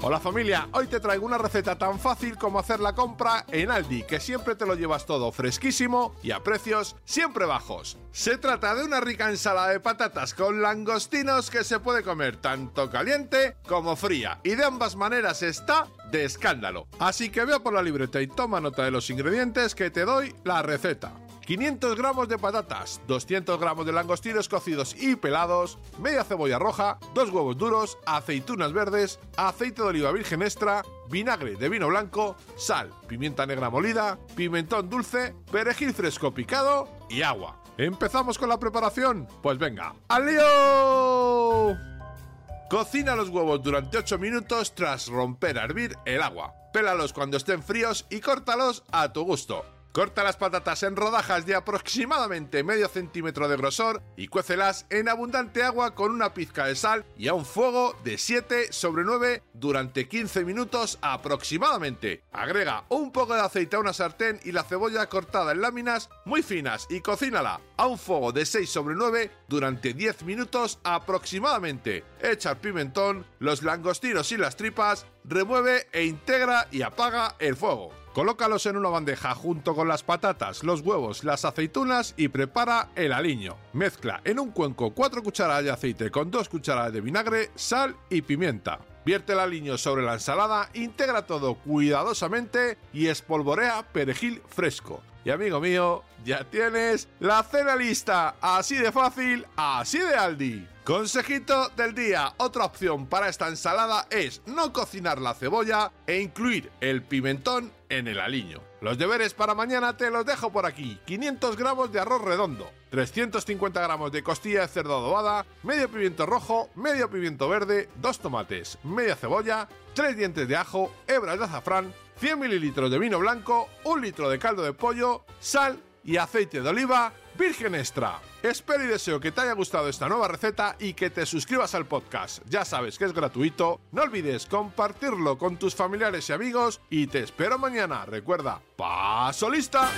Hola familia, hoy te traigo una receta tan fácil como hacer la compra en Aldi, que siempre te lo llevas todo fresquísimo y a precios siempre bajos. Se trata de una rica ensalada de patatas con langostinos que se puede comer tanto caliente como fría, y de ambas maneras está de escándalo. Así que vea por la libreta y toma nota de los ingredientes que te doy la receta. 500 gramos de patatas, 200 gramos de langostinos cocidos y pelados, media cebolla roja, dos huevos duros, aceitunas verdes, aceite de oliva virgen extra, vinagre de vino blanco, sal, pimienta negra molida, pimentón dulce, perejil fresco picado y agua. ¿Empezamos con la preparación? Pues venga, ¡al lío! Cocina los huevos durante 8 minutos tras romper a hervir el agua. Pélalos cuando estén fríos y córtalos a tu gusto. Corta las patatas en rodajas de aproximadamente medio centímetro de grosor y cuécelas en abundante agua con una pizca de sal y a un fuego de 7 sobre 9 durante 15 minutos aproximadamente. Agrega un poco de aceite a una sartén y la cebolla cortada en láminas muy finas y cocínala a un fuego de 6 sobre 9 durante 10 minutos aproximadamente. Echa el pimentón, los langostinos y las tripas, remueve e integra y apaga el fuego. Colócalos en una bandeja junto con las patatas, los huevos, las aceitunas y prepara el aliño. Mezcla en un cuenco 4 cucharadas de aceite con 2 cucharadas de vinagre, sal y pimienta. Vierte el aliño sobre la ensalada, integra todo cuidadosamente y espolvorea perejil fresco. Y amigo mío, ya tienes la cena lista, así de fácil, así de Aldi. Consejito del día, otra opción para esta ensalada es no cocinar la cebolla e incluir el pimentón en el aliño. Los deberes para mañana te los dejo por aquí. 500 gramos de arroz redondo, 350 gramos de costilla de cerdo adobada, medio pimiento rojo, medio pimiento verde, dos tomates, media cebolla, tres dientes de ajo, hebras de azafrán, 100 mililitros de vino blanco, un litro de caldo de pollo, sal y aceite de oliva virgen extra. Espero y deseo que te haya gustado esta nueva receta y que te suscribas al podcast. Ya sabes que es gratuito. No olvides compartirlo con tus familiares y amigos y te espero mañana. Recuerda, paso lista.